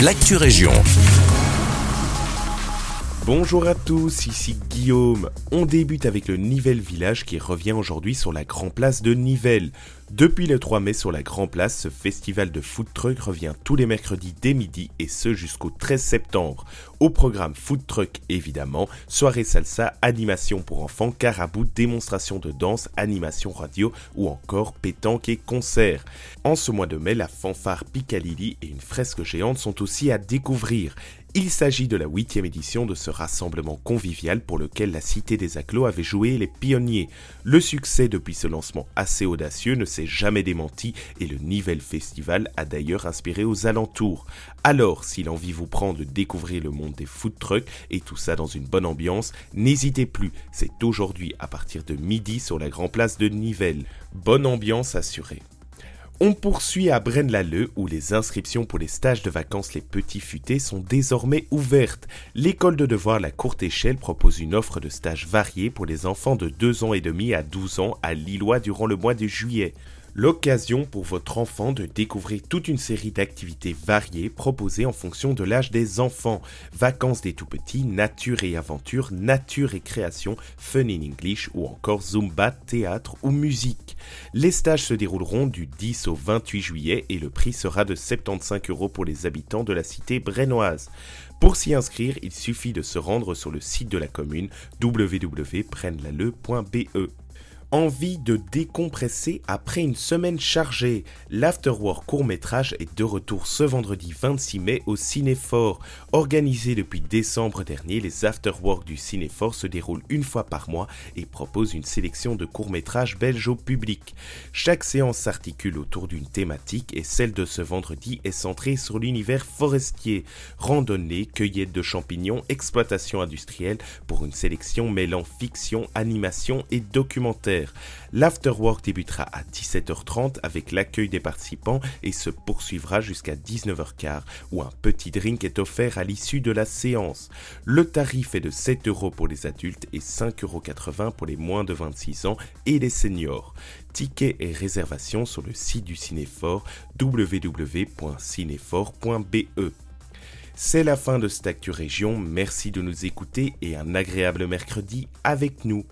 l'actu région. Bonjour à tous, ici Guillaume. On débute avec le Nivelles Village qui revient aujourd'hui sur la Grand Place de Nivelles. Depuis le 3 mai sur la Grand Place, ce festival de food truck revient tous les mercredis dès midi et ce jusqu'au 13 septembre. Au programme food truck évidemment, soirée salsa, animation pour enfants, carabou, démonstration de danse, animation radio ou encore pétanque et concert. En ce mois de mai, la fanfare Picalili et une fresque géante sont aussi à découvrir. Il s'agit de la huitième édition de ce rassemblement convivial pour lequel la Cité des Acclos avait joué les pionniers. Le succès depuis ce lancement assez audacieux ne s'est jamais démenti et le Nivelle Festival a d'ailleurs inspiré aux alentours. Alors, si l'envie vous prend de découvrir le monde des food trucks et tout ça dans une bonne ambiance, n'hésitez plus, c'est aujourd'hui à partir de midi sur la Grand Place de Nivelles. Bonne ambiance assurée. On poursuit à Braine-l'Alleud où les inscriptions pour les stages de vacances les petits futés sont désormais ouvertes. L'école de devoir La Courte Échelle propose une offre de stages variés pour les enfants de 2 ans et demi à 12 ans à Lillois durant le mois de juillet l'occasion pour votre enfant de découvrir toute une série d'activités variées proposées en fonction de l'âge des enfants. Vacances des tout-petits, nature et aventure, nature et création, fun in English ou encore zumba, théâtre ou musique. Les stages se dérouleront du 10 au 28 juillet et le prix sera de 75 euros pour les habitants de la cité brennoise. Pour s'y inscrire, il suffit de se rendre sur le site de la commune www.prenlaleu.be. Envie de décompresser après une semaine chargée. L'Afterwork court-métrage est de retour ce vendredi 26 mai au Cinéfort. Organisé depuis décembre dernier, les Afterwork du Cinéfort se déroulent une fois par mois et proposent une sélection de courts-métrages belges au public. Chaque séance s'articule autour d'une thématique et celle de ce vendredi est centrée sur l'univers forestier. Randonnée, cueillette de champignons, exploitation industrielle pour une sélection mêlant fiction, animation et documentaire. L'afterwork débutera à 17h30 avec l'accueil des participants et se poursuivra jusqu'à 19h15 où un petit drink est offert à l'issue de la séance. Le tarif est de 7 euros pour les adultes et 5,80 euros pour les moins de 26 ans et les seniors. Tickets et réservations sur le site du Cinéfort www.cinéfort.be. C'est la fin de cette Actu Région, merci de nous écouter et un agréable mercredi avec nous.